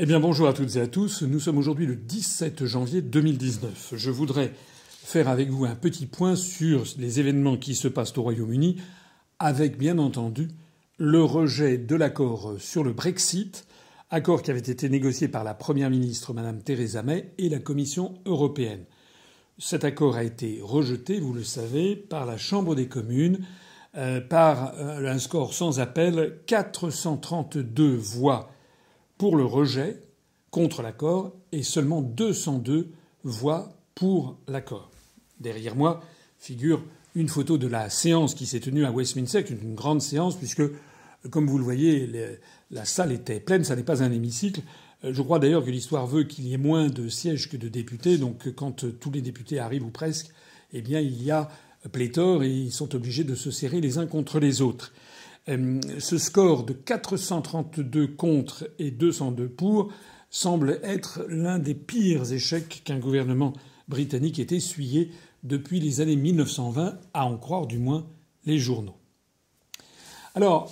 Eh bien bonjour à toutes et à tous. Nous sommes aujourd'hui le 17 janvier 2019. Je voudrais faire avec vous un petit point sur les événements qui se passent au Royaume-Uni, avec bien entendu le rejet de l'accord sur le Brexit, accord qui avait été négocié par la Première ministre Madame Theresa May et la Commission européenne. Cet accord a été rejeté, vous le savez, par la Chambre des communes euh, par euh, un score sans appel, 432 voix pour le rejet, contre l'accord, et seulement 202 voix pour l'accord. Derrière moi figure une photo de la séance qui s'est tenue à Westminster, une grande séance, puisque, comme vous le voyez, la salle était pleine, ça n'est pas un hémicycle. Euh, je crois d'ailleurs que l'histoire veut qu'il y ait moins de sièges que de députés, donc quand tous les députés arrivent ou presque, eh bien il y a pléthore et ils sont obligés de se serrer les uns contre les autres. Euh, ce score de 432 contre et 202 pour semble être l'un des pires échecs qu'un gouvernement britannique ait essuyé depuis les années 1920, à en croire du moins les journaux. Alors,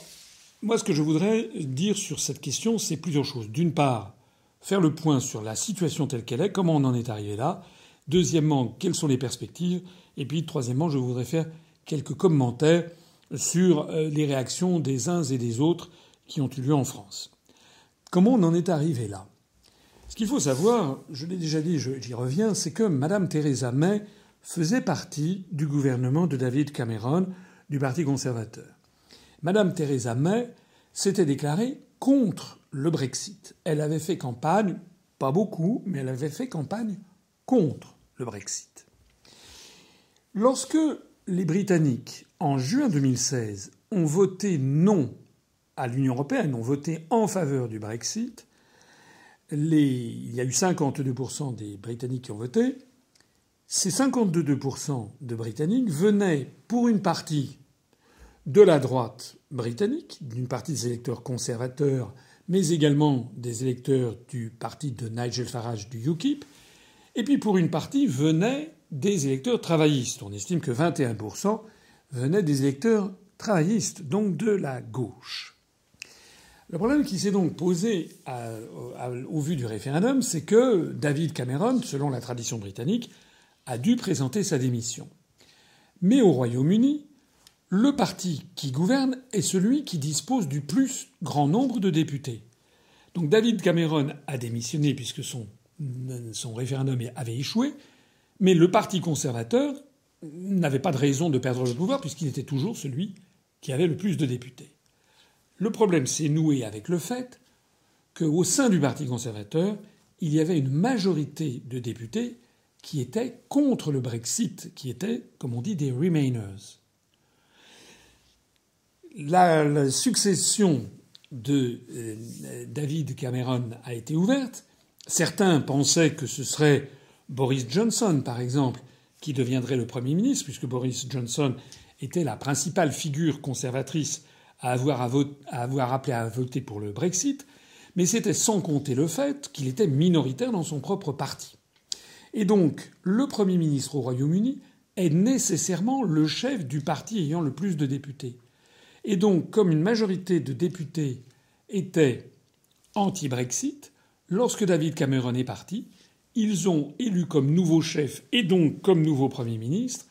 moi, ce que je voudrais dire sur cette question, c'est plusieurs choses. D'une part, faire le point sur la situation telle qu'elle est, comment on en est arrivé là. Deuxièmement, quelles sont les perspectives. Et puis, troisièmement, je voudrais faire quelques commentaires sur euh, les réactions des uns et des autres qui ont eu lieu en France. Comment on en est arrivé là? Ce qu'il faut savoir, je l'ai déjà dit, j'y reviens, c'est que Mme Theresa May faisait partie du gouvernement de David Cameron du Parti conservateur. Mme Theresa May s'était déclarée contre le Brexit. Elle avait fait campagne, pas beaucoup, mais elle avait fait campagne contre le Brexit. Lorsque les Britanniques, en juin 2016, ont voté non à l'Union européenne, ont voté en faveur du Brexit, il y a eu 52% des Britanniques qui ont voté. Ces 52% de Britanniques venaient pour une partie de la droite britannique, d'une partie des électeurs conservateurs, mais également des électeurs du parti de Nigel Farage du UKIP, et puis pour une partie venaient des électeurs travaillistes. On estime que 21% venaient des électeurs travaillistes, donc de la gauche. Le problème qui s'est donc posé au vu du référendum, c'est que David Cameron, selon la tradition britannique, a dû présenter sa démission. Mais au Royaume-Uni, le parti qui gouverne est celui qui dispose du plus grand nombre de députés. Donc David Cameron a démissionné puisque son, son référendum avait échoué, mais le Parti conservateur n'avait pas de raison de perdre le pouvoir puisqu'il était toujours celui qui avait le plus de députés. Le problème s'est noué avec le fait qu'au sein du Parti conservateur, il y avait une majorité de députés qui étaient contre le Brexit, qui étaient, comme on dit, des Remainers. La, succession de euh, David Cameron a été ouverte. Certains pensaient que ce serait Boris Johnson, par exemple, qui deviendrait le Premier ministre, puisque Boris Johnson était la principale figure conservatrice à avoir, appelé à voter pour le Brexit, mais c'était sans compter le fait qu'il était minoritaire dans son propre parti. Et donc, le Premier ministre au Royaume-Uni est nécessairement le chef du parti ayant le plus de députés. Et donc, comme une majorité de députés était anti-Brexit, lorsque David Cameron est parti, ils ont élu comme nouveau chef et donc comme nouveau Premier ministre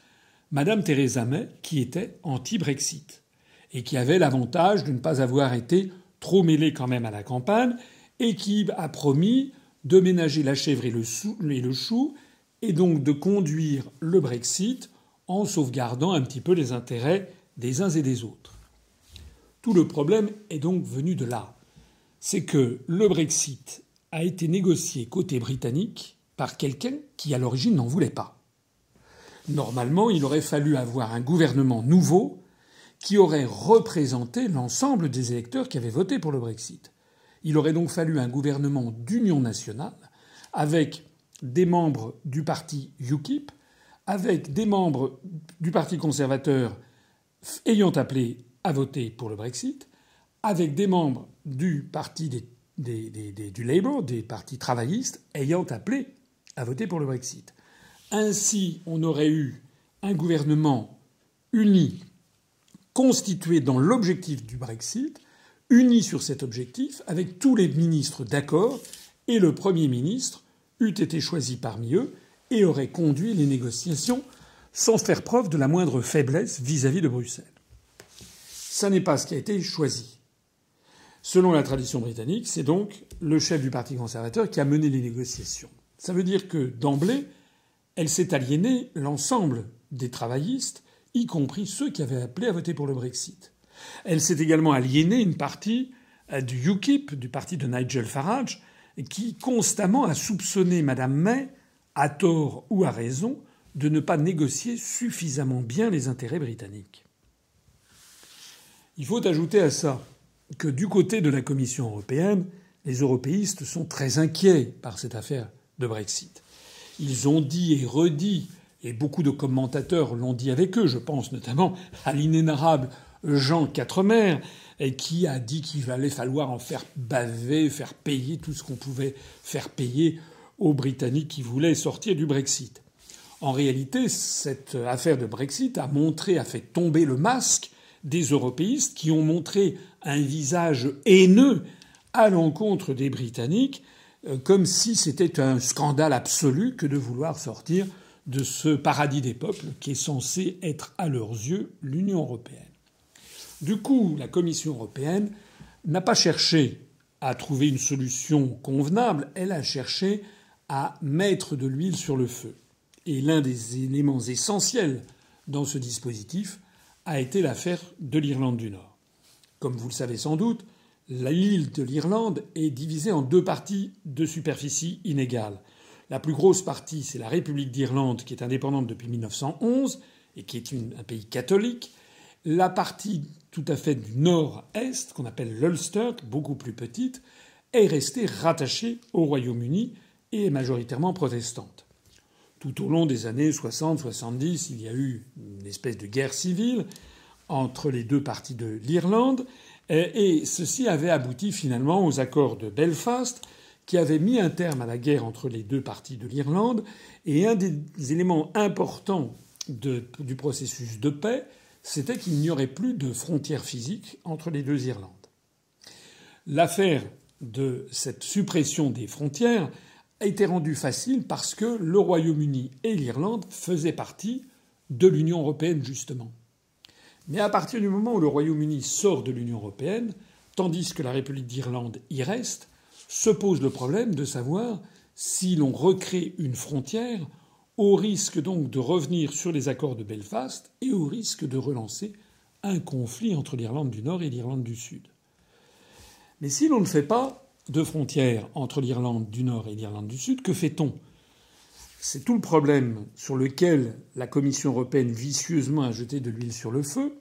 Madame Theresa May, qui était anti-Brexit et qui avait l'avantage de ne pas avoir été trop mêlée quand même à la campagne et qui a promis de ménager la chèvre et le, et le chou et donc de conduire le Brexit en sauvegardant un petit peu les intérêts des uns et des autres. Tout le problème est donc venu de là. C'est que le Brexit a été négocié côté britannique par quelqu'un qui à l'origine n'en voulait pas. Normalement, il aurait fallu avoir un gouvernement nouveau qui aurait représenté l'ensemble des électeurs qui avaient voté pour le Brexit. Il aurait donc fallu un gouvernement d'union nationale avec des membres du parti UKIP, avec des membres du Parti conservateur ayant appelé à voter pour le Brexit, avec des membres du parti du Labour, des partis travaillistes, ayant appelé à voter pour le Brexit. Ainsi, on aurait eu un gouvernement uni, constitué dans l'objectif du Brexit, uni sur cet objectif, avec tous les ministres d'accord, et le Premier ministre eût été choisi parmi eux et aurait conduit les négociations sans faire preuve de la moindre faiblesse vis-à-vis de Bruxelles. Ça n'est pas ce qui a été choisi. Selon la tradition britannique, c'est donc le chef du Parti conservateur qui a mené les négociations. Ça veut dire que d'emblée, elle s'est aliénée l'ensemble des travaillistes, y compris ceux qui avaient appelé à voter pour le Brexit. Elle s'est également aliénée une partie euh, du UKIP, du parti de Nigel Farage, qui constamment a soupçonné Mme May, à tort ou à raison, de ne pas négocier suffisamment bien les intérêts britanniques. Il faut ajouter à ça que du côté de la Commission européenne, les européistes sont très inquiets par cette affaire de Brexit. Ils ont dit et redit, et beaucoup de commentateurs l'ont dit avec eux, je pense notamment à l'inénarrable Jean Quatremer, qui a dit qu'il allait falloir en faire baver, faire payer tout ce qu'on pouvait faire payer aux Britanniques qui voulaient sortir du Brexit. En réalité, cette affaire de Brexit a montré, a fait tomber le masque des européistes qui ont montré un visage haineux à l'encontre des Britanniques, comme si c'était un scandale absolu que de vouloir sortir de ce paradis des peuples qui est censé être à leurs yeux l'Union européenne. Du coup, la Commission européenne n'a pas cherché à trouver une solution convenable, elle a cherché à mettre de l'huile sur le feu. Et l'un des éléments essentiels dans ce dispositif a été l'affaire de l'Irlande du Nord. Comme vous le savez sans doute, l'île de l'Irlande est divisée en deux parties de superficie inégale. La plus grosse partie, c'est la République d'Irlande, qui est indépendante depuis 1911 et qui est un pays catholique. La partie tout à fait du nord-est, qu'on appelle l'Ulster, beaucoup plus petite, est restée rattachée au Royaume-Uni et est majoritairement protestante. Tout au long des années 60-70, il y a eu une espèce de guerre civile entre les deux parties de l'Irlande, et ceci avait abouti finalement aux accords de Belfast, qui avaient mis un terme à la guerre entre les deux parties de l'Irlande. Et un des éléments importants du processus de paix, c'était qu'il n'y aurait plus de frontières physiques entre les deux Irlandes. L'affaire de cette suppression des frontières a été rendue facile parce que le Royaume-Uni et l'Irlande faisaient partie de l'Union européenne, justement. Mais à partir du moment où le Royaume-Uni sort de l'Union européenne, tandis que la République d'Irlande y reste, se pose le problème de savoir si l'on recrée une frontière, au risque donc de revenir sur les accords de Belfast et au risque de relancer un conflit entre l'Irlande du Nord et l'Irlande du Sud. Mais si l'on ne fait pas de frontière entre l'Irlande du Nord et l'Irlande du Sud, que fait-on? C'est tout le problème sur lequel la Commission européenne vicieusement a jeté de l'huile sur le feu.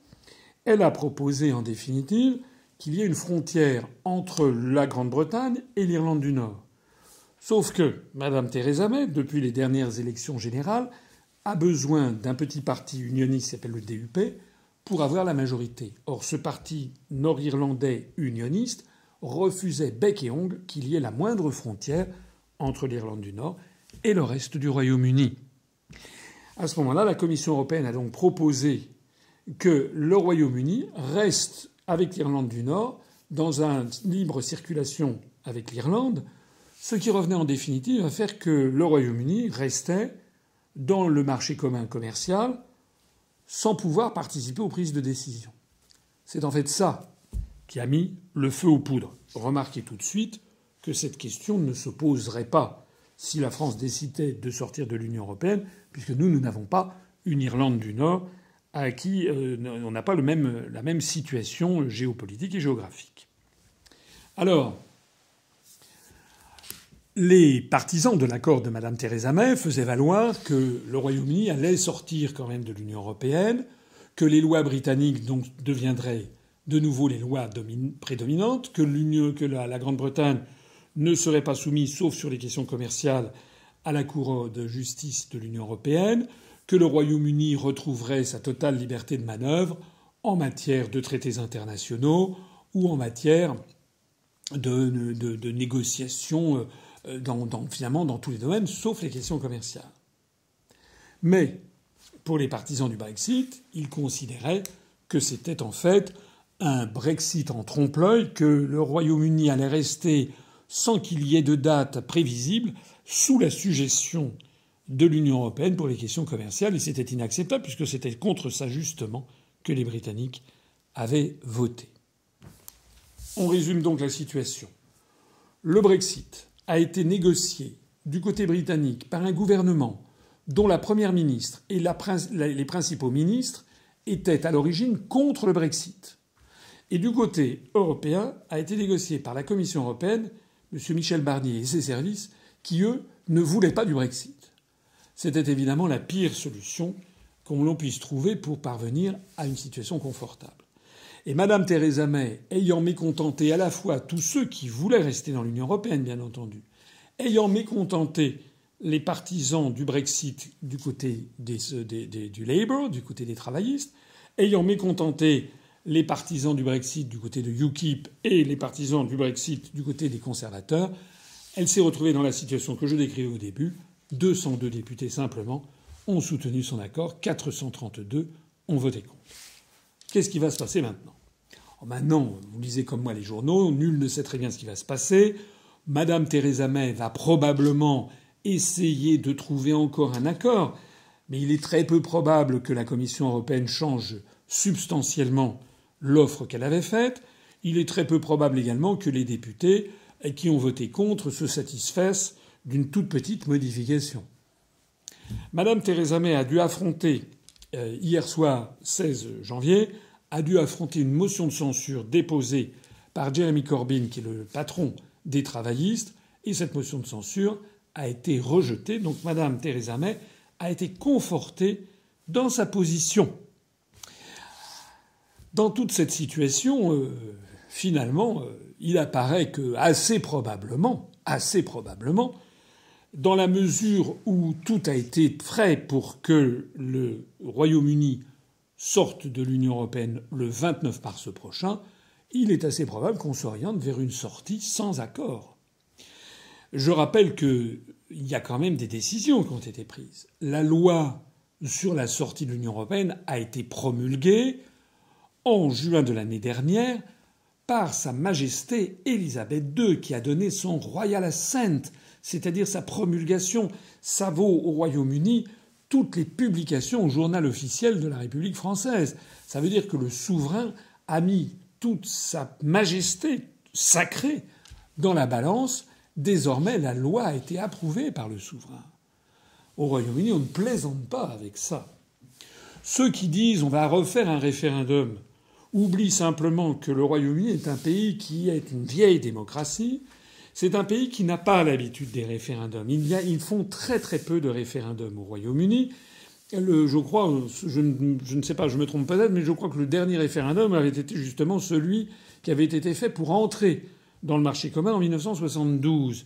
Elle a proposé en définitive qu'il y ait une frontière entre la Grande-Bretagne et l'Irlande du Nord. Sauf que Mme Theresa May, depuis les dernières élections générales, a besoin d'un petit parti unioniste qui s'appelle le DUP pour avoir la majorité. Or, ce parti nord-irlandais unioniste refusait bec et ongle qu'il y ait la moindre frontière entre l'Irlande du Nord et le reste du Royaume-Uni. À ce moment-là, la Commission européenne a donc proposé que le Royaume-Uni reste avec l'Irlande du Nord dans une libre circulation avec l'Irlande, ce qui revenait en définitive à faire que le Royaume-Uni restait dans le marché commun commercial sans pouvoir participer aux prises de décision. C'est en fait ça qui a mis le feu aux poudres. Remarquez tout de suite que cette question ne se poserait pas si la France décidait de sortir de l'Union européenne, puisque nous, nous n'avons pas une Irlande du Nord à qui euh, on n'a pas la même situation géopolitique et géographique. Alors, les partisans de l'accord de Mme Theresa May faisaient valoir que le Royaume-Uni allait sortir quand même de l'Union européenne, que les lois britanniques deviendraient de nouveau les lois prédominantes, que, que la Grande-Bretagne ne serait pas soumis, sauf sur les questions commerciales, à la Cour de justice de l'Union européenne, que le Royaume-Uni retrouverait sa totale liberté de manœuvre en matière de traités internationaux ou en matière de, négociations euh, finalement dans tous les domaines, sauf les questions commerciales. Mais pour les partisans du Brexit, ils considéraient que c'était en fait un Brexit en trompe-l'œil, que le Royaume-Uni allait rester sans qu'il y ait de date prévisible, sous la suggestion de l'Union européenne pour les questions commerciales. Et c'était inacceptable puisque c'était contre ça justement que les Britanniques avaient voté. On résume donc la situation. Le Brexit a été négocié du côté britannique par un gouvernement dont la première ministre et les principaux ministres étaient à l'origine contre le Brexit. Et du côté européen a été négocié par la Commission européenne, M. Michel Barnier et ses services, qui, eux, ne voulaient pas du Brexit. C'était évidemment la pire solution qu'on l'on puisse trouver pour parvenir à une situation confortable. Et Mme Theresa May, ayant mécontenté à la fois tous ceux qui voulaient rester dans l'Union européenne, bien entendu, ayant mécontenté les partisans du Brexit du côté du Labour, du côté des travaillistes, ayant mécontenté les partisans du Brexit du côté de UKIP et les partisans du Brexit du côté des conservateurs, elle s'est retrouvée dans la situation que je décrivais au début. 202 députés simplement ont soutenu son accord, 432 ont voté contre. Qu'est-ce qui va se passer maintenant? Maintenant, vous lisez comme moi les journaux, nul ne sait très bien ce qui va se passer. Madame Theresa May va probablement essayer de trouver encore un accord, mais il est très peu probable que la Commission européenne change substantiellement l'offre qu'elle avait faite. Il est très peu probable également que les députés qui ont voté contre se satisfassent d'une toute petite modification. Madame Theresa May a dû affronter euh, hier soir 16 janvier a dû affronter une motion de censure déposée par Jeremy Corbyn, qui est le patron des travaillistes, et cette motion de censure a été rejetée. Donc Madame Theresa May a été confortée dans sa position. Dans toute cette situation, euh, finalement, euh, il apparaît que assez probablement, assez probablement, dans la mesure où tout a été prêt pour que le Royaume-Uni sorte de l'Union européenne le 29 mars prochain, il est assez probable qu'on s'oriente vers une sortie sans accord. Je rappelle qu'il y a quand même des décisions qui ont été prises. La loi sur la sortie de l'Union européenne a été promulguée en juin de l'année dernière par Sa Majesté Élisabeth II, qui a donné son royal assent c'est-à-dire sa promulgation. Ça vaut au Royaume-Uni toutes les publications au journal officiel de la République française. Ça veut dire que le souverain a mis toute sa majesté sacrée dans la balance. Désormais, la loi a été approuvée par le souverain. Au Royaume-Uni, on ne plaisante pas avec ça. Ceux qui disent on va refaire un référendum oublient simplement que le Royaume-Uni est un pays qui est une vieille démocratie, c'est un pays qui n'a pas l'habitude des référendums. Il y a, ils font très très peu de référendums au Royaume-Uni. je crois, je ne, sais pas, je me trompe peut-être, mais je crois que le dernier référendum avait été justement celui qui avait été fait pour entrer dans le marché commun en 1972.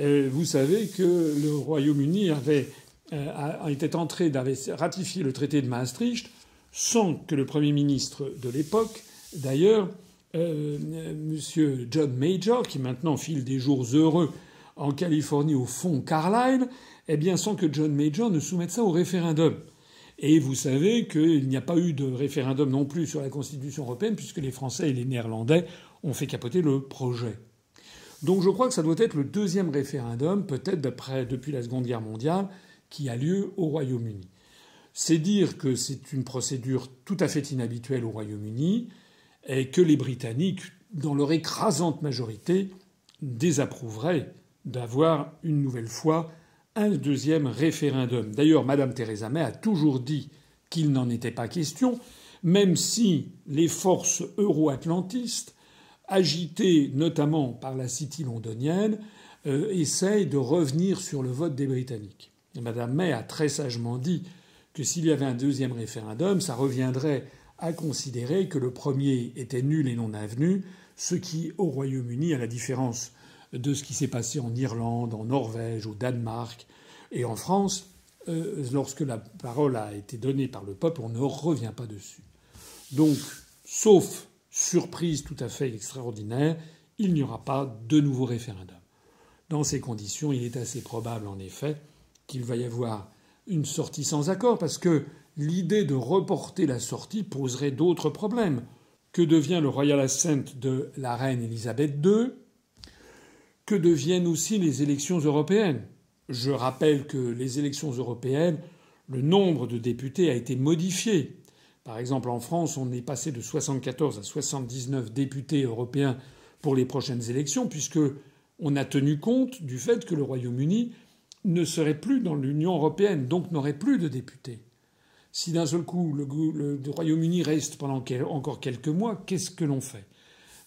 Euh, vous savez que le Royaume-Uni avait euh, entré, avait ratifié le traité de Maastricht sans que le Premier ministre de l'époque, d'ailleurs, euh, Monsieur John Major, qui maintenant file des jours heureux en Californie au fond Carlyle, eh bien sans que John Major ne soumette ça au référendum. Et vous savez qu'il n'y a pas eu de référendum non plus sur la Constitution européenne, puisque les Français et les Néerlandais ont fait capoter le projet. Donc je crois que ça doit être le deuxième référendum, peut-être depuis la Seconde Guerre mondiale, qui a lieu au Royaume-Uni. C'est dire que c'est une procédure tout à fait inhabituelle au Royaume-Uni et que les Britanniques, dans leur écrasante majorité, désapprouveraient d'avoir une nouvelle fois un deuxième référendum. D'ailleurs, Mme Theresa May a toujours dit qu'il n'en était pas question, même si les forces euro-atlantistes, agitées notamment par la City londonienne, euh, essayent de revenir sur le vote des Britanniques. Mme May a très sagement dit que s'il y avait un deuxième référendum, ça reviendrait a considéré que le premier était nul et non avenu, ce qui, au Royaume-Uni, à la différence de ce qui s'est passé en Irlande, en Norvège, au Danemark et en France, euh, lorsque la parole a été donnée par le peuple, on ne revient pas dessus. Donc, sauf surprise tout à fait extraordinaire, il n'y aura pas de nouveau référendum. Dans ces conditions, il est assez probable, en effet, qu'il va y avoir une sortie sans accord, parce que l'idée de reporter la sortie poserait d'autres problèmes. Que devient le Royal Assent de la reine Elisabeth II que deviennent aussi les élections européennes? Je rappelle que les élections européennes, le nombre de députés a été modifié. Par exemple, en France, on est passé de 74 à 79 députés européens pour les prochaines élections, puisque on a tenu compte du fait que le Royaume-Uni ne serait plus dans l'Union européenne, donc n'aurait plus de députés. Si d'un seul coup le, Royaume-Uni reste pendant encore quelques mois, qu'est-ce que l'on fait?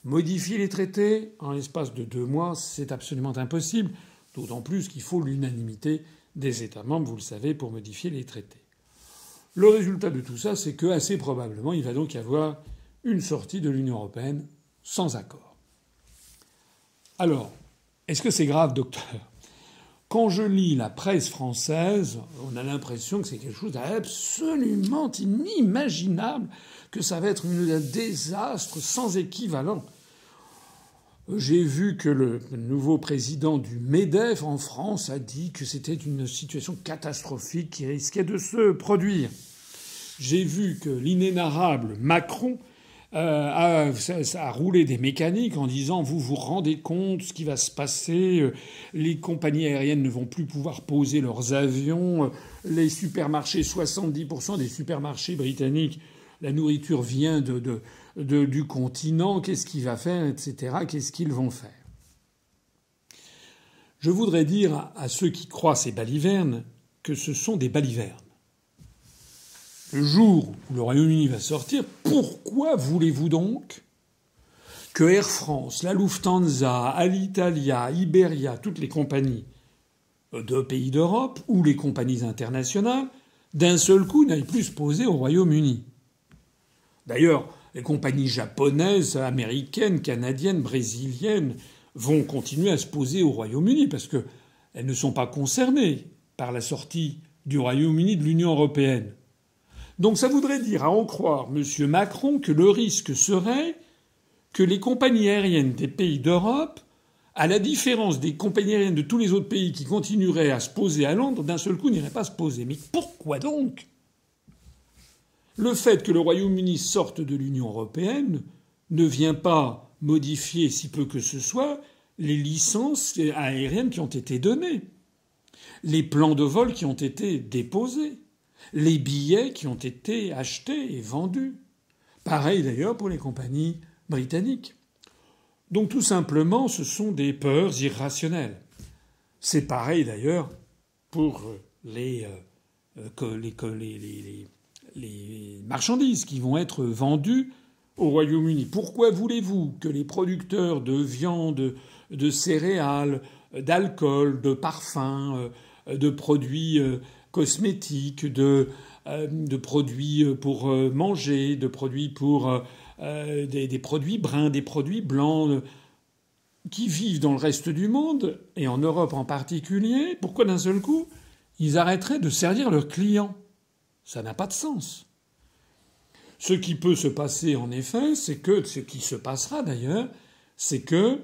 Modifier les traités en l'espace de deux mois, c'est absolument impossible, d'autant plus qu'il faut l'unanimité des États membres, vous le savez, pour modifier les traités. Le résultat de tout ça, c'est que assez probablement, il va donc y avoir une sortie de l'Union européenne sans accord. Alors, est-ce que c'est grave, docteur? Quand je lis la presse française, on a l'impression que c'est quelque chose d'absolument inimaginable, que ça va être un désastre sans équivalent. J'ai vu que le nouveau président du MEDEF en France a dit que c'était une situation catastrophique qui risquait de se produire. J'ai vu que l'inénarrable Macron euh, a, roulé des mécaniques en disant vous vous rendez compte ce qui va se passer, euh, les compagnies aériennes ne vont plus pouvoir poser leurs avions, euh, les supermarchés, 70% des supermarchés britanniques, la nourriture vient de, du continent, qu'est-ce qu'il va faire, etc. Qu'est-ce qu'ils vont faire? Je voudrais dire à ceux qui croient ces balivernes que ce sont des balivernes. Le jour où le Royaume-Uni va sortir, pourquoi voulez-vous donc que Air France, la Lufthansa, Alitalia, Iberia, toutes les compagnies de pays d'Europe ou les compagnies internationales, d'un seul coup n'aillent plus se poser au Royaume-Uni? D'ailleurs, les compagnies japonaises, américaines, canadiennes, brésiliennes vont continuer à se poser au Royaume-Uni parce qu'elles ne sont pas concernées par la sortie du Royaume-Uni de l'Union européenne. Donc ça voudrait dire, à en croire M. Macron, que le risque serait que les compagnies aériennes des pays d'Europe, à la différence des compagnies aériennes de tous les autres pays qui continueraient à se poser à Londres, d'un seul coup n'iraient pas se poser. Mais pourquoi donc? Le fait que le Royaume-Uni sorte de l'Union européenne ne vient pas modifier, si peu que ce soit, les licences aériennes qui ont été données, les plans de vol qui ont été déposés, les billets qui ont été achetés et vendus. Pareil d'ailleurs pour les compagnies britanniques. Donc tout simplement, ce sont des peurs irrationnelles. C'est pareil d'ailleurs pour les, marchandises qui vont être vendues au Royaume-Uni. Pourquoi voulez-vous que les producteurs de viande, de céréales, d'alcool, de parfums, euh, de produits euh, cosmétiques, de, euh, de produits pour manger, de produits pour des, des, produits bruns, des produits blancs, qui vivent dans le reste du monde, et en Europe en particulier, pourquoi d'un seul coup ils arrêteraient de servir leurs clients? Ça n'a pas de sens. Ce qui peut se passer, en effet, c'est que, ce qui se passera d'ailleurs, c'est que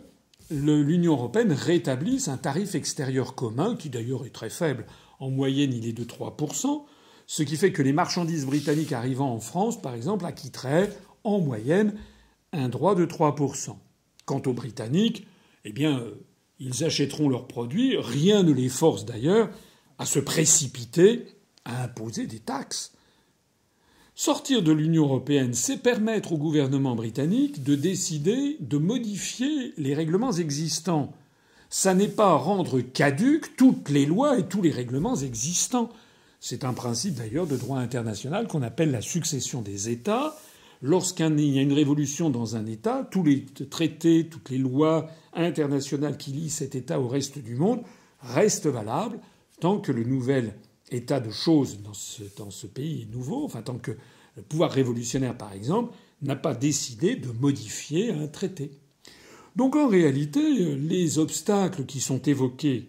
l'Union européenne rétablisse un tarif extérieur commun, qui d'ailleurs est très faible. En moyenne, il est de 3%, ce qui fait que les marchandises britanniques arrivant en France, par exemple, acquitteraient en moyenne un droit de 3%. Quant aux Britanniques, eh bien, euh, ils achèteront leurs produits, rien ne les force d'ailleurs à se précipiter à imposer des taxes. Sortir de l'Union européenne, c'est permettre au gouvernement britannique de décider de modifier les règlements existants. Ça n'est pas rendre caduques toutes les lois et tous les règlements existants. C'est un principe d'ailleurs de droit international qu'on appelle la succession des États. Lorsqu'il y a une révolution dans un État, tous les traités, toutes les lois internationales qui lient cet État au reste du monde restent valables tant que le nouvel état de choses dans ce, pays nouveau, enfin tant que le pouvoir révolutionnaire, par exemple, n'a pas décidé de modifier un traité. Donc en réalité, les obstacles qui sont évoqués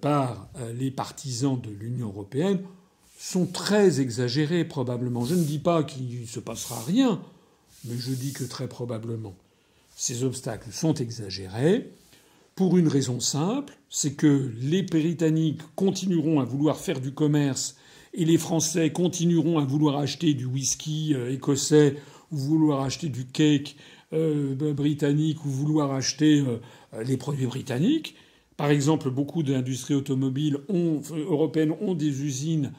par les partisans de l'Union européenne sont très exagérés probablement. Je ne dis pas qu'il ne se passera rien, mais je dis que très probablement ces obstacles sont exagérés pour une raison simple, c'est que les Britanniques continueront à vouloir faire du commerce et les Français continueront à vouloir acheter du whisky euh, écossais ou vouloir acheter du cake euh, britannique ou vouloir acheter euh, les produits britanniques. Par exemple, beaucoup d'industries automobiles ont, européennes ont des usines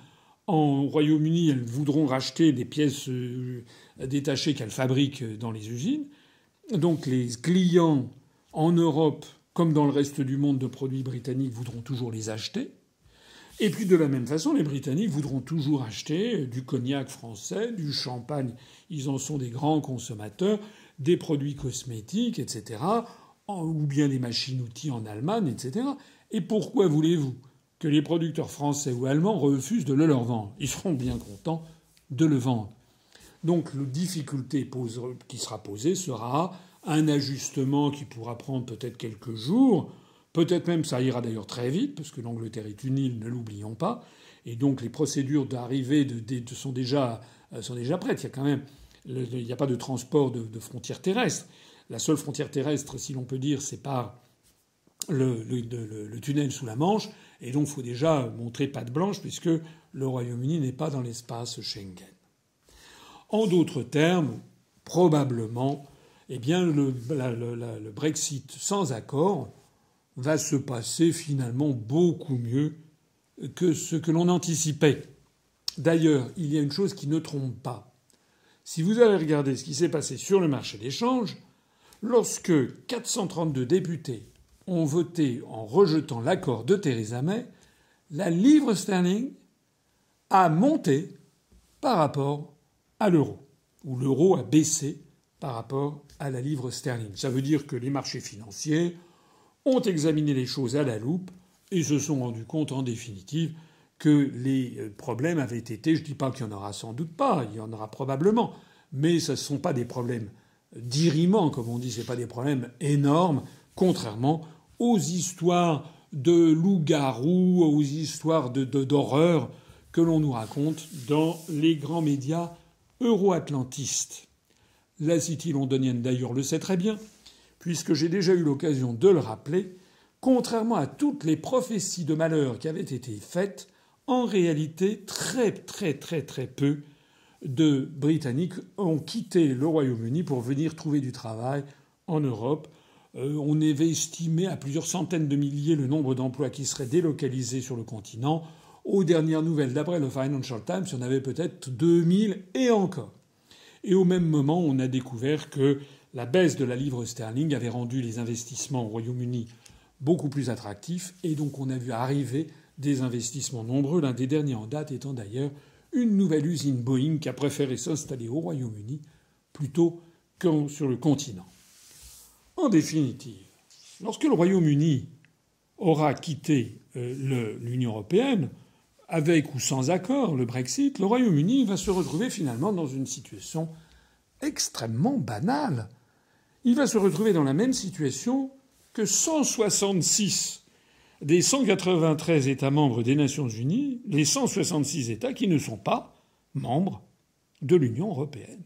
en Royaume-Uni. Elles voudront racheter des pièces euh, détachées qu'elles fabriquent dans les usines. Donc les clients en Europe, comme dans le reste du monde de produits britanniques, voudront toujours les acheter. Et puis de la même façon, les Britanniques voudront toujours acheter du cognac français, du champagne, ils en sont des grands consommateurs, des produits cosmétiques, etc., ou bien des machines-outils en Allemagne, etc. Et pourquoi voulez-vous que les producteurs français ou allemands refusent de le leur vendre? Ils seront bien contents de le vendre. Donc la difficulté qui sera posée sera un ajustement qui pourra prendre peut-être quelques jours, Peut-être même ça ira d'ailleurs très vite, parce que l'Angleterre est une île, ne l'oublions pas. Et donc les procédures d'arrivée sont, déjà, euh, sont déjà prêtes. Il y a quand même. Il n'y a pas de transport de, frontières terrestres. La seule frontière terrestre, si l'on peut dire, c'est par le, tunnel sous la Manche. Et donc il faut déjà montrer patte blanche, puisque le Royaume-Uni n'est pas dans l'espace Schengen. En d'autres termes, probablement, eh bien, le Brexit sans accord va se passer finalement beaucoup mieux que ce que l'on anticipait. D'ailleurs, il y a une chose qui ne trompe pas. Si vous avez regardé ce qui s'est passé sur le marché d'échange, lorsque 432 députés ont voté en rejetant l'accord de Theresa May, la livre sterling a monté par rapport à l'euro, ou l'euro a baissé par rapport à la livre sterling. Ça veut dire que les marchés financiers ont examiné les choses à la loupe et se sont rendus compte en définitive que les euh, problèmes avaient été, je ne dis pas qu'il y en aura sans doute pas, il y en aura probablement, mais ce ne sont pas des problèmes dirimants, comme on dit, ce pas des problèmes énormes, contrairement aux histoires de loups-garous, aux histoires d'horreur que l'on nous raconte dans les grands médias euro-atlantistes. La City londonienne d'ailleurs le sait très bien puisque j'ai déjà eu l'occasion de le rappeler, contrairement à toutes les prophéties de malheur qui avaient été faites, en réalité, très très très très peu de Britanniques ont quitté le Royaume-Uni pour venir trouver du travail en Europe. Euh, on avait estimé à plusieurs centaines de milliers le nombre d'emplois qui seraient délocalisés sur le continent. Aux dernières nouvelles, d'après le Financial Times, il y en avait peut-être 2000 et encore. Et au même moment, on a découvert que la baisse de la livre sterling avait rendu les investissements au Royaume-Uni beaucoup plus attractifs et donc on a vu arriver des investissements nombreux, l'un des derniers en date étant d'ailleurs une nouvelle usine Boeing qui a préféré s'installer au Royaume-Uni plutôt que sur le continent. En définitive, lorsque le Royaume-Uni aura quitté euh, l'Union européenne, avec ou sans accord, le Brexit, le Royaume-Uni va se retrouver finalement dans une situation extrêmement banale il va se retrouver dans la même situation que 166 des 193 États membres des Nations Unies, les 166 États qui ne sont pas membres de l'Union européenne.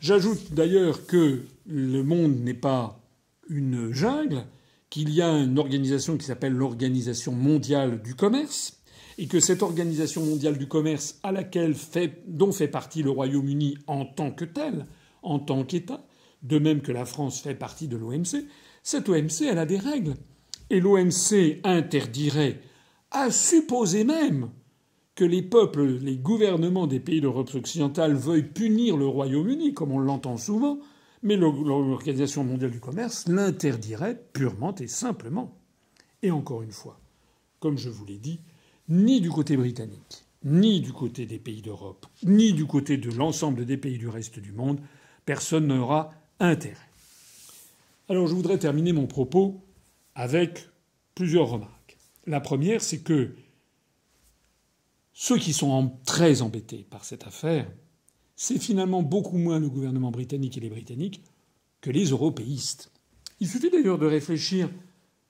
J'ajoute d'ailleurs que le monde n'est pas une jungle, qu'il y a une organisation qui s'appelle l'Organisation mondiale du commerce, et que cette organisation mondiale du commerce, à laquelle fait, dont fait partie le Royaume-Uni en tant que tel, en tant qu'État, de même que la France fait partie de l'OMC, cette OMC, elle a des règles. Et l'OMC interdirait, à supposer même que les peuples, les gouvernements des pays d'Europe occidentale veuillent punir le Royaume-Uni, comme on l'entend souvent, mais l'Organisation mondiale du commerce l'interdirait purement et simplement. Et encore une fois, comme je vous l'ai dit, ni du côté britannique, ni du côté des pays d'Europe, ni du côté de l'ensemble des pays du reste du monde, personne n'aura intérêt. Alors je voudrais terminer mon propos avec plusieurs remarques. La première, c'est que ceux qui sont très embêtés par cette affaire, c'est finalement beaucoup moins le gouvernement britannique et les Britanniques que les européistes. Il suffit d'ailleurs de réfléchir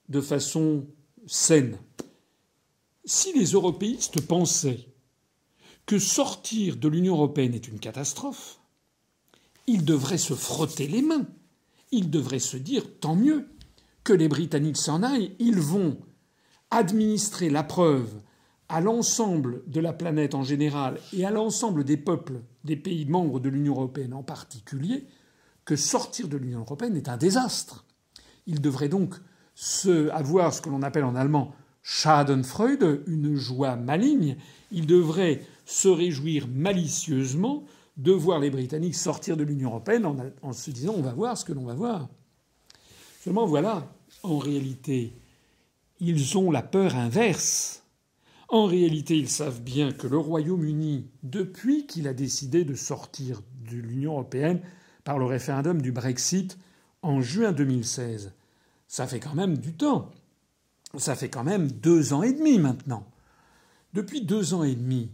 de façon saine. Si les européistes pensaient que sortir de l'Union européenne est une catastrophe, ils devraient se frotter les mains. Ils devraient se dire tant mieux que les Britanniques s'en aillent. Ils vont administrer la preuve à l'ensemble de la planète en général et à l'ensemble des peuples des pays membres de l'Union européenne en particulier que sortir de l'Union européenne est un désastre. Ils devraient donc avoir ce que l'on appelle en allemand Schadenfreude, une joie maligne. Il devrait se réjouir malicieusement de voir les Britanniques sortir de l'Union européenne en, se disant on va voir ce que l'on va voir. Seulement voilà, en réalité, ils ont la peur inverse. En réalité, ils savent bien que le Royaume-Uni, depuis qu'il a décidé de sortir de l'Union européenne par le référendum du Brexit en juin 2016, ça fait quand même du temps. Ça fait quand même deux ans et demi maintenant. Depuis deux ans et demi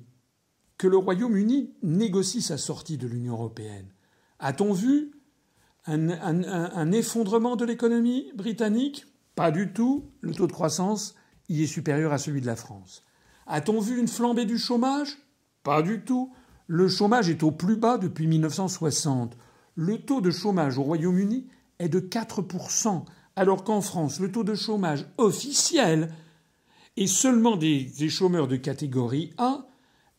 que le Royaume-Uni négocie sa sortie de l'Union européenne, a-t-on vu un, effondrement de l'économie britannique? Pas du tout. Le taux de croissance y est supérieur à celui de la France. A-t-on vu une flambée du chômage? Pas du tout. Le chômage est au plus bas depuis 1960. Le taux de chômage au Royaume-Uni est de 4%, alors qu'en France, le taux de chômage officiel est seulement des, chômeurs de catégorie A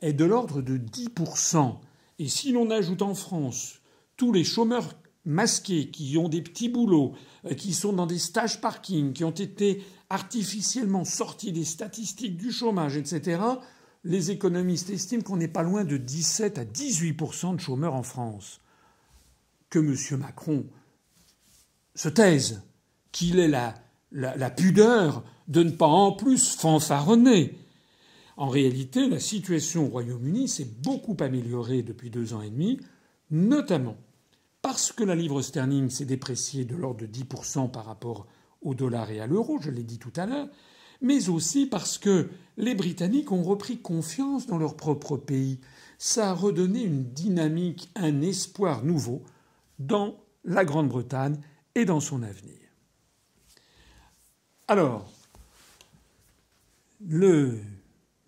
est de l'ordre de 10%. Et si l'on ajoute en France tous les chômeurs masqués qui ont des petits boulots, euh, qui sont dans des stages parking, qui ont été artificiellement sortis des statistiques du chômage, etc., les économistes estiment qu'on n'est pas loin de 17 à 18% de chômeurs en France. Que M. Macron se taise, qu'il ait la, la, pudeur de ne pas en plus fanfaronner. En réalité, la situation au Royaume-Uni s'est beaucoup améliorée depuis deux ans et demi, notamment parce que la livre sterling s'est dépréciée de l'ordre de 10% par rapport au dollar et à l'euro, je l'ai dit tout à l'heure, mais aussi parce que les Britanniques ont repris confiance dans leur propre pays. Ça a redonné une dynamique, un espoir nouveau dans la Grande-Bretagne et dans son avenir. Alors, le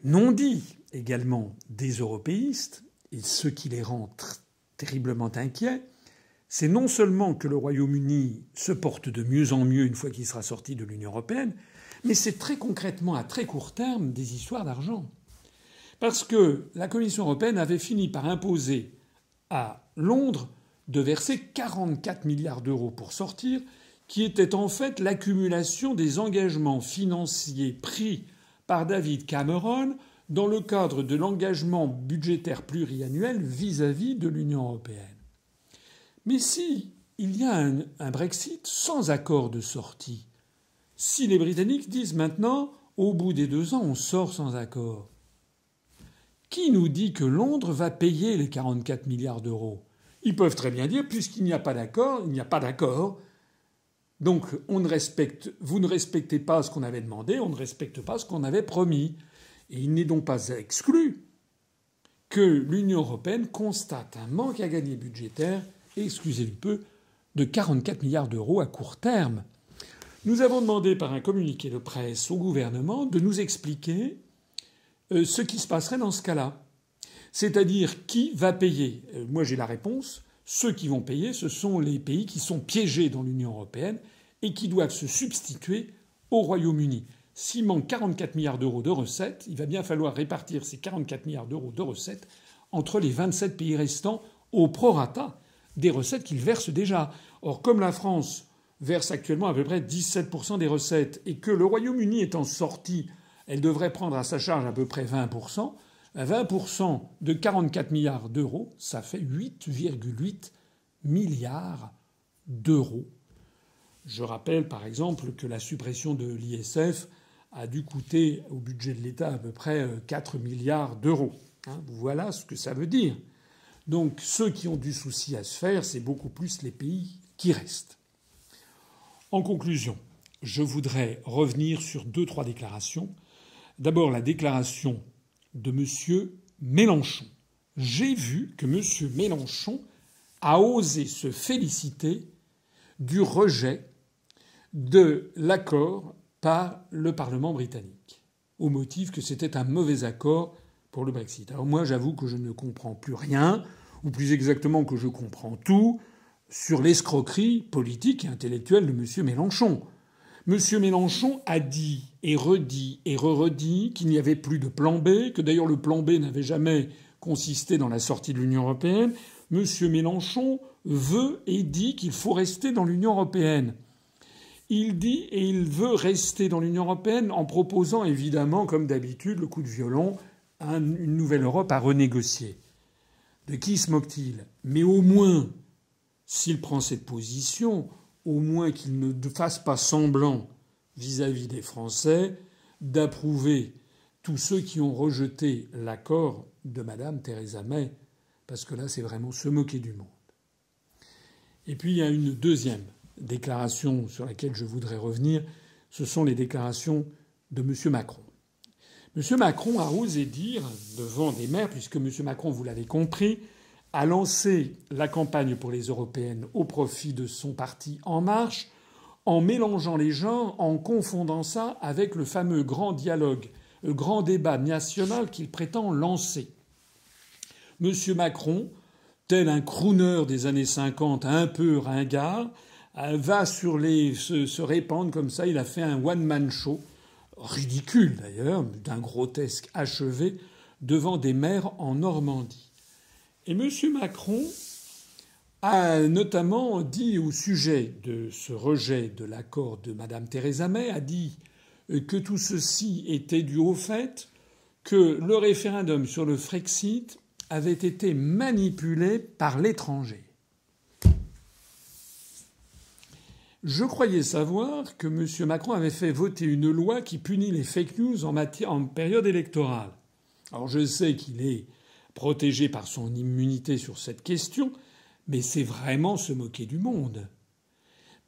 non-dit également des européistes, et ce qui les rend terriblement inquiets, c'est non seulement que le Royaume-Uni se porte de mieux en mieux une fois qu'il sera sorti de l'Union européenne, mais c'est très concrètement, à très court terme, des histoires d'argent. Parce que la Commission européenne avait fini par imposer à Londres de verser 44 milliards d'euros pour sortir, qui était en fait l'accumulation des engagements financiers pris par David Cameron dans le cadre de l'engagement budgétaire pluriannuel vis-à-vis de l'Union européenne. Mais si il y a un, Brexit sans accord de sortie, si les Britanniques disent maintenant, au bout des deux ans, on sort sans accord, qui nous dit que Londres va payer les 44 milliards d'euros? Ils peuvent très bien dire, puisqu'il n'y a pas d'accord, il n'y a pas d'accord. Donc vous ne respectez pas ce qu'on avait demandé, on ne respecte pas ce qu'on avait promis. Et il n'est donc pas exclu que l'Union européenne constate un manque à gagner budgétaire, excusez le peu, de 44 milliards d'euros à court terme. Nous avons demandé par un communiqué de presse au gouvernement de nous expliquer euh, ce qui se passerait dans ce cas-là. C'est-à-dire qui va payer? Euh, Moi j'ai la réponse. Ceux qui vont payer, ce sont les pays qui sont piégés dans l'Union européenne et qui doivent se substituer au Royaume-Uni. S'il manque 44 milliards d'euros de recettes, il va bien falloir répartir ces 44 milliards d'euros de recettes entre les 27 pays restants au prorata des recettes qu'ils versent déjà. Or, comme la France verse actuellement à peu près 17% des recettes et que le Royaume-Uni étant sorti, elle devrait prendre à sa charge à peu près 20%, 20% de 44 milliards d'euros, ça fait 8,8 milliards d'euros. Je rappelle par exemple que la suppression de l'ISF a dû coûter au budget de l'État à peu près 4 euh, milliards d'euros. Hein, voilà ce que ça veut dire. Donc ceux qui ont du souci à se faire, c'est beaucoup plus les pays qui restent. En conclusion, je voudrais revenir sur deux, trois déclarations. D'abord la déclaration de M. Mélenchon. J'ai vu que M. Mélenchon a osé se féliciter du rejet de l'accord par le Parlement britannique, au motif que c'était un mauvais accord pour le Brexit. Alors moi, j'avoue que je ne comprends plus rien, ou plus exactement que je comprends tout, sur l'escroquerie politique et intellectuelle de M. Mélenchon. M. Mélenchon a dit et redit et re-redit qu'il n'y avait plus de plan B, que d'ailleurs le plan B n'avait jamais consisté dans la sortie de l'Union européenne. M. Mélenchon veut et dit qu'il faut rester dans l'Union européenne. il dit et il veut rester dans l'Union européenne en proposant évidemment, comme d'habitude, le coup de violon, une nouvelle Europe à renégocier. De qui se moque-t-il? Mais au moins, s'il prend cette position, au moins qu'il ne fasse pas semblant vis-à-vis des Français d'approuver tous ceux qui ont rejeté l'accord de Madame Theresa May, parce que là, c'est vraiment se moquer du monde. Et puis, il y a une deuxième déclaration sur laquelle je voudrais revenir, ce sont les déclarations de M. Macron. M. Macron a osé dire devant des maires, puisque M. Macron, vous l'avez compris, a lancé la campagne pour les européennes au profit de son parti En Marche, en mélangeant les gens, en confondant ça avec le fameux grand dialogue, le grand débat national qu'il prétend lancer. M. Macron, tel un crooner des années 50, un peu ringard, va sur les se, se répandre comme ça. Il a fait un one-man show, ridicule d'ailleurs, d'un grotesque achevé, devant des maires en Normandie. Et M. Macron a notamment dit au sujet de ce rejet de l'accord de Mme Theresa May, a dit que tout ceci était dû au fait que le référendum sur le Frexit avait été manipulé par l'étranger. Je croyais savoir que M. Macron avait fait voter une loi qui punit les fake news en, période électorale. Alors je sais qu'il est protégé par son immunité sur cette question, mais c'est vraiment se moquer du monde.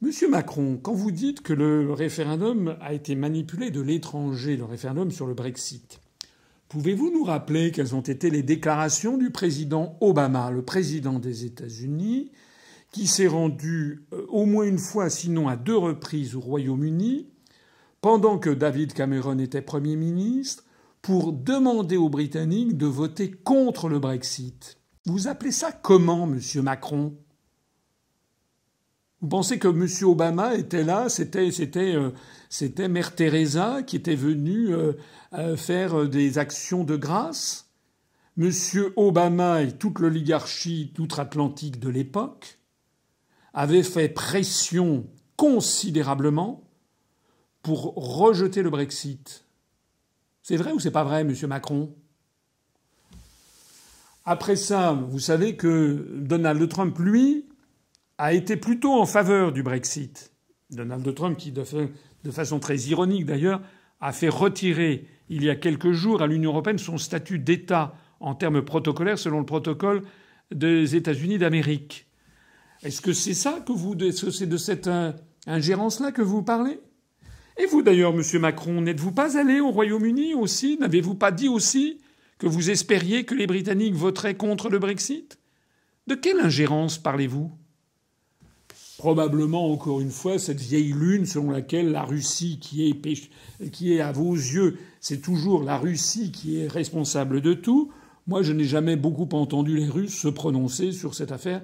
Monsieur Macron, quand vous dites que le référendum a été manipulé de l'étranger, le référendum sur le Brexit, pouvez-vous nous rappeler quelles ont été les déclarations du président Obama, le président des États-Unis, qui s'est rendu euh, au moins une fois, sinon à deux reprises, au Royaume-Uni, pendant que David Cameron était Premier ministre, pour demander aux Britanniques de voter contre le Brexit. Vous appelez ça comment, monsieur Macron? Vous pensez que monsieur Obama était là, euh, c'était Mère Teresa qui était venue euh, faire des actions de grâce? Monsieur Obama et toute l'oligarchie outre-Atlantique de l'époque avait fait pression considérablement pour rejeter le Brexit. C'est vrai ou c'est pas vrai, monsieur Macron? Après ça, vous savez que Donald Trump, lui, a été plutôt en faveur du Brexit. Donald Trump, qui, de façon très ironique d'ailleurs, a fait retirer il y a quelques jours à l'Union européenne son statut d'État en termes protocolaires selon le protocole des États-Unis d'Amérique. Est-ce que c'est ça que vous, est-ce c'est de cette ingérence-là que vous parlez? Et vous d'ailleurs, Monsieur Macron, n'êtes-vous pas allé au Royaume-Uni aussi? N'avez-vous pas dit aussi que vous espériez que les Britanniques voteraient contre le Brexit? De quelle ingérence parlez-vous? Probablement, encore une fois, cette vieille lune selon laquelle la Russie, qui est, qui est à vos yeux, c'est toujours la Russie qui est responsable de tout. Moi, je n'ai jamais beaucoup entendu les Russes se prononcer sur cette affaire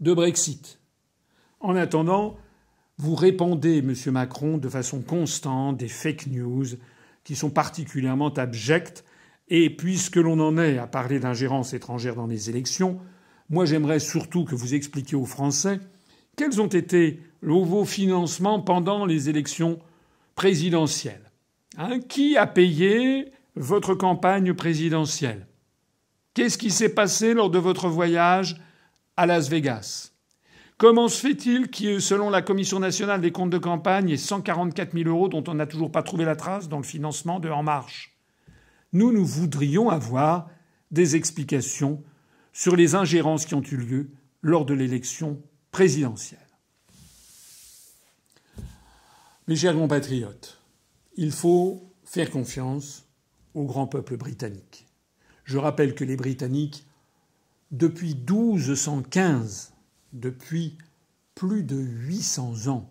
de Brexit. En attendant, vous répandez, Monsieur Macron, de façon constante des fake news qui sont particulièrement abjectes. Et puisque l'on en est à parler d'ingérence étrangère dans les élections, moi j'aimerais surtout que vous expliquiez aux Français quels ont été vos financements pendant les élections présidentielles. Hein, qui a payé votre campagne présidentielle? Qu'est-ce qui s'est passé lors de votre voyage? À Las Vegas. Comment se fait-il que, selon la Commission nationale des comptes de campagne, il y ait 144 000 euros dont on n'a toujours pas trouvé la trace dans le financement de En Marche Nous, nous voudrions avoir des explications sur les ingérences qui ont eu lieu lors de l'élection présidentielle. Mes chers compatriotes, il faut faire confiance au grand peuple britannique. Je rappelle que les Britanniques depuis 1215, depuis plus de 800 ans,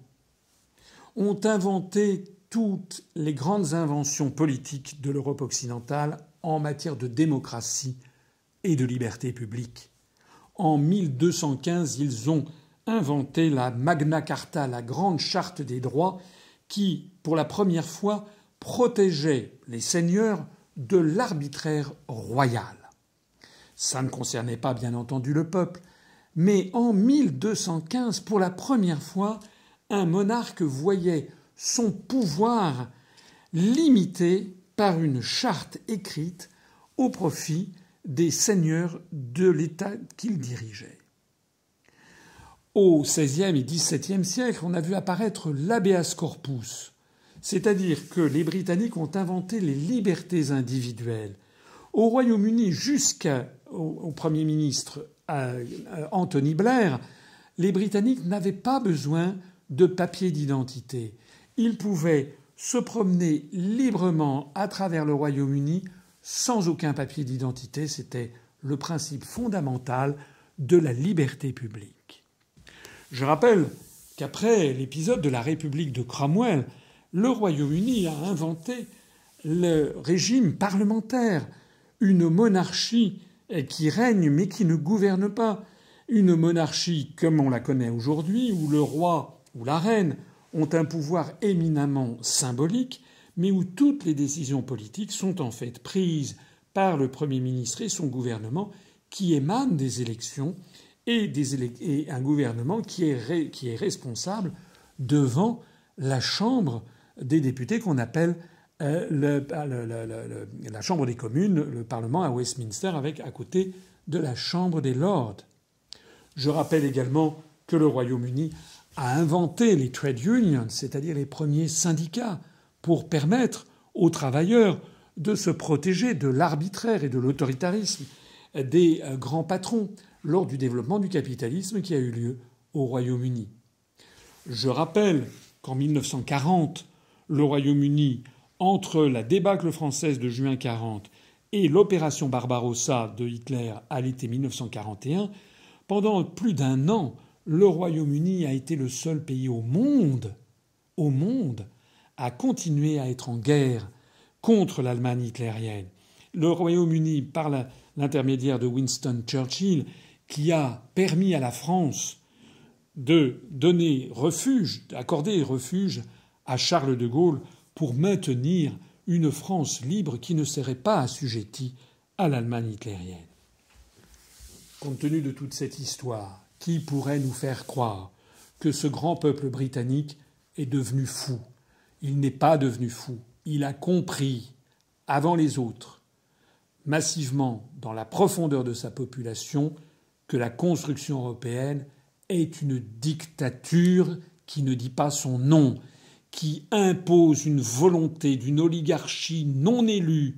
ont inventé toutes les grandes inventions politiques de l'Europe occidentale en matière de démocratie et de liberté publique. En 1215, ils ont inventé la Magna Carta, la grande charte des droits, qui, pour la première fois, protégeait les seigneurs de l'arbitraire royal. Ça ne concernait pas bien entendu le peuple, mais en 1215, pour la première fois, un monarque voyait son pouvoir limité par une charte écrite au profit des seigneurs de l'État qu'il dirigeait. Au XVIe et XVIIe siècle, on a vu apparaître l'habeas corpus, c'est-à-dire que les Britanniques ont inventé les libertés individuelles. Au Royaume-Uni, jusqu'au Premier ministre Anthony Blair, les Britanniques n'avaient pas besoin de papier d'identité. Ils pouvaient se promener librement à travers le Royaume-Uni sans aucun papier d'identité. C'était le principe fondamental de la liberté publique. Je rappelle qu'après l'épisode de la République de Cromwell, le Royaume-Uni a inventé le régime parlementaire, une monarchie qui règne mais qui ne gouverne pas, une monarchie comme on la connaît aujourd'hui, où le roi ou la reine ont un pouvoir éminemment symbolique, mais où toutes les décisions politiques sont en fait prises par le Premier ministre et son gouvernement qui émanent des élections et, un gouvernement qui est, responsable devant la Chambre des députés qu'on appelle euh, la Chambre des communes, le Parlement à Westminster, avec à côté de la Chambre des lords. Je rappelle également que le Royaume-Uni a inventé les trade unions, c'est-à-dire les premiers syndicats, pour permettre aux travailleurs de se protéger de l'arbitraire et de l'autoritarisme des euh, grands patrons lors du développement du capitalisme qui a eu lieu au Royaume-Uni. Je rappelle qu'en 1940, le Royaume-Uni, entre la débâcle française de juin 40 et l'opération Barbarossa de Hitler à l'été 1941, pendant plus d'un an, le Royaume-Uni a été le seul pays au monde, au monde, à continuer à être en guerre contre l'Allemagne hitlérienne. Le Royaume-Uni, par l'intermédiaire de Winston Churchill, qui a permis à la France de donner refuge, d'accorder refuge à Charles de Gaulle pour maintenir une France libre qui ne serait pas assujettie à l'Allemagne hitlérienne. Compte tenu de toute cette histoire, qui pourrait nous faire croire que ce grand peuple britannique est devenu fou? Il n'est pas devenu fou. Il a compris, avant les autres, massivement dans la profondeur de sa population, que la construction européenne est une dictature qui ne dit pas son nom, qui impose une volonté d'une oligarchie non élue,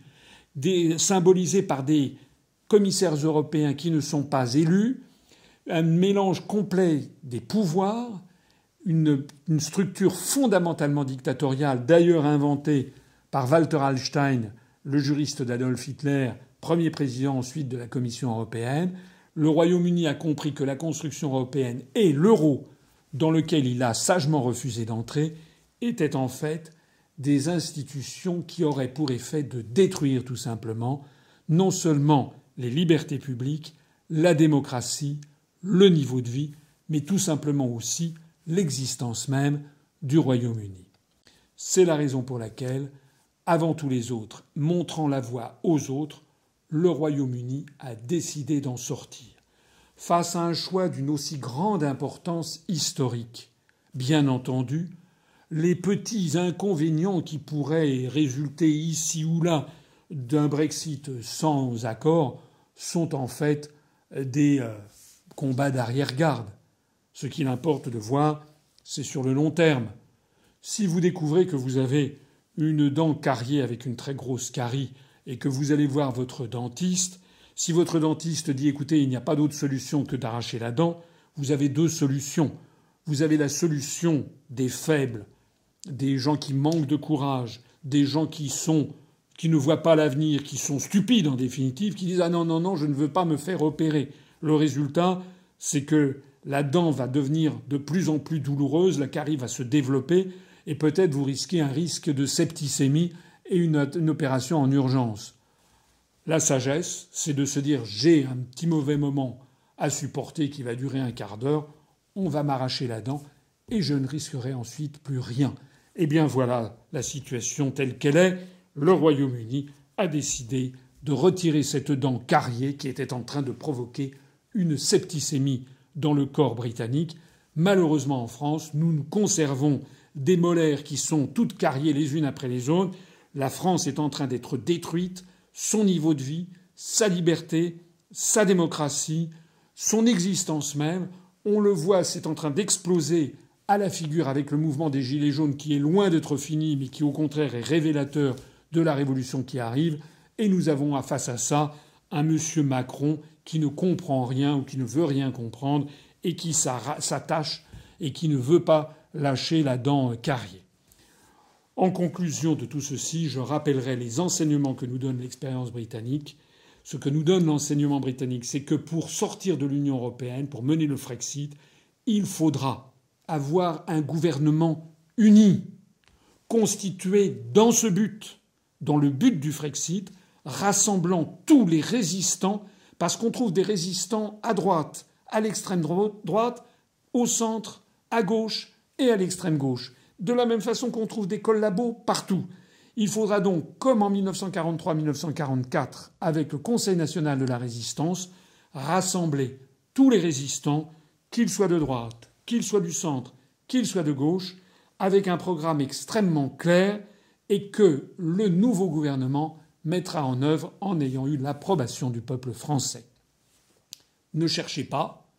symbolisée par des commissaires européens qui ne sont pas élus, un mélange complet des pouvoirs, une, structure fondamentalement dictatoriale, d'ailleurs inventée par Walter Hallstein, le juriste d'Adolf Hitler, premier président ensuite de la Commission européenne. Le Royaume-Uni a compris que la construction européenne et l'euro, dans lequel il a sagement refusé d'entrer, étaient en fait des institutions qui auraient pour effet de détruire tout simplement non seulement les libertés publiques, la démocratie, le niveau de vie, mais tout simplement aussi l'existence même du Royaume-Uni. C'est la raison pour laquelle, avant tous les autres, montrant la voie aux autres, le Royaume-Uni a décidé d'en sortir. Face à un choix d'une aussi grande importance historique, bien entendu, les petits inconvénients qui pourraient résulter ici ou là d'un Brexit sans accord sont en fait des euh, combat d'arrière-garde. Ce qu'il importe de voir, c'est sur le long terme. Si vous découvrez que vous avez une dent carriée avec une très grosse carie et que vous allez voir votre dentiste, si votre dentiste dit écoutez, il n'y a pas d'autre solution que d'arracher la dent, vous avez deux solutions. Vous avez la solution des faibles, des gens qui manquent de courage, des gens qui sont qui ne voient pas l'avenir, qui sont stupides en définitive, qui disent ah non non non, je ne veux pas me faire opérer. Le résultat, c'est que la dent va devenir de plus en plus douloureuse, la carie va se développer, et peut-être vous risquez un risque de septicémie et une, opération en urgence. La sagesse, c'est de se dire j'ai un petit mauvais moment à supporter qui va durer un quart d'heure, on va m'arracher la dent et je ne risquerai ensuite plus rien. Eh bien voilà la situation telle qu'elle est. Le Royaume-Uni a décidé de retirer cette dent carriée qui était en train de provoquer une septicémie dans le corps britannique. Malheureusement, en France, nous nous conservons des molaires qui sont toutes carriées les unes après les autres. La France est en train d'être détruite, son niveau de vie, sa liberté, sa démocratie, son existence même. On le voit, c'est en train d'exploser à la figure avec le mouvement des Gilets jaunes qui est loin d'être fini, mais qui au contraire est révélateur de la révolution qui arrive. Et nous avons face à ça un monsieur Macron qui ne comprend rien ou qui ne veut rien comprendre et qui s'attache et qui ne veut pas lâcher la dent carriée. En conclusion de tout ceci, je rappellerai les enseignements que nous donne l'expérience britannique. Ce que nous donne l'enseignement britannique, c'est que pour sortir de l'Union européenne, pour mener le Frexit, il faudra avoir un gouvernement uni, constitué dans ce but, dans le but du Frexit, rassemblant tous les résistants, parce qu'on trouve des résistants à droite, à l'extrême droite, au centre, à gauche et à l'extrême gauche. De la même façon qu'on trouve des collabos partout. Il faudra donc, comme en 1943-1944, avec le Conseil national de la résistance, rassembler tous les résistants, qu'ils soient de droite, qu'ils soient du centre, qu'ils soient de gauche, avec un programme extrêmement clair et que le nouveau gouvernement mettra en œuvre en ayant eu l'approbation du peuple français. Ne cherchez pas,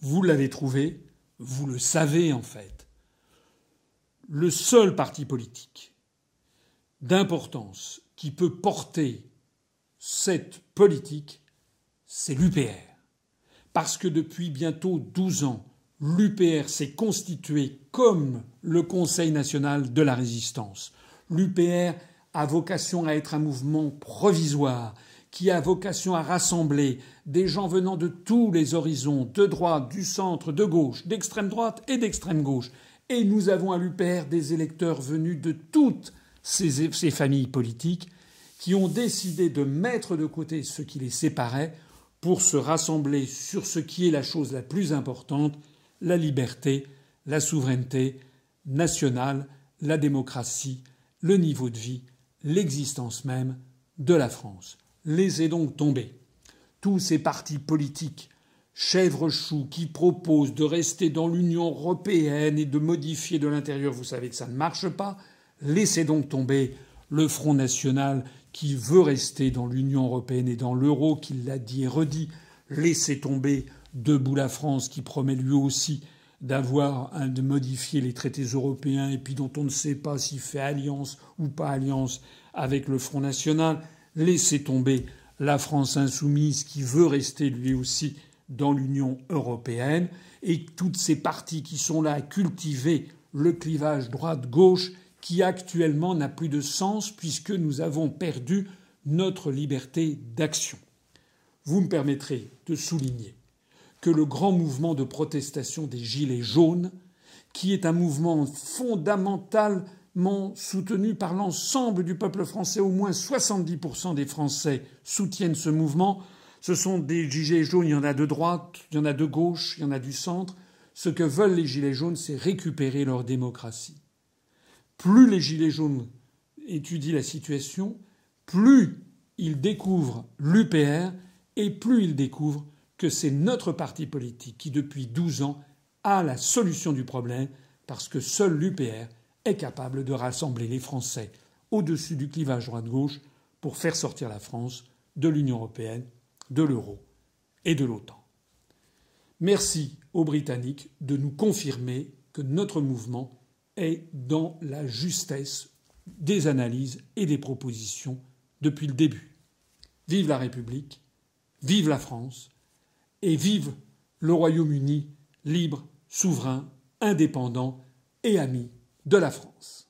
vous l'avez trouvé, vous le savez en fait. Le seul parti politique d'importance qui peut porter cette politique, c'est l'UPR. Parce que depuis bientôt 12 ans, l'UPR s'est constitué comme le Conseil national de la résistance. L'UPR a vocation à être un mouvement provisoire qui a vocation à rassembler des gens venant de tous les horizons, de droite, du centre, de gauche, d'extrême droite et d'extrême gauche. Et nous avons à l'UPR des électeurs venus de toutes ces, ces familles politiques qui ont décidé de mettre de côté ce qui les séparait pour se rassembler sur ce qui est la chose la plus importante, la liberté, la souveraineté nationale, la démocratie, le niveau de vie, l'existence même de la France. Laissez donc tomber tous ces partis politiques chèvre-chou qui proposent de rester dans l'Union européenne et de modifier de l'intérieur, vous savez que ça ne marche pas. Laissez donc tomber le Front national qui veut rester dans l'Union européenne et dans l'euro, qui l'a dit et redit. Laissez tomber Debout la France qui promet lui aussi d'avoir de modifier les traités européens et dont on ne sait pas s'il fait alliance ou pas alliance avec le Front national. Laissez tomber la France insoumise qui veut rester lui aussi dans l'Union européenne et toutes ces partis qui sont là à cultiver le clivage droite-gauche qui actuellement n'a plus de sens puisque nous avons perdu notre liberté d'action. Vous me permettrez de souligner que le grand mouvement de protestation des Gilets jaunes, qui est un mouvement fondamentalement soutenu par l'ensemble du peuple français, au moins 70% des Français soutiennent ce mouvement. Ce sont des Gilets jaunes, il y en a de droite, il y en a de gauche, il y en a du centre. Ce que veulent les Gilets jaunes, c'est récupérer leur démocratie. Plus les Gilets jaunes étudient la situation, plus ils découvrent l'UPR et plus ils découvrent que c'est notre parti politique qui, depuis 12 ans, a la solution du problème, parce que seul l'UPR est capable de rassembler les Français au-dessus du clivage droite-gauche pour faire sortir la France de l'Union européenne, de l'euro et de l'OTAN. Merci aux Britanniques de nous confirmer que notre mouvement est dans la justesse des analyses et des propositions depuis le début. Vive la République, vive la France, et vive le Royaume-Uni libre, souverain, indépendant et ami de la France.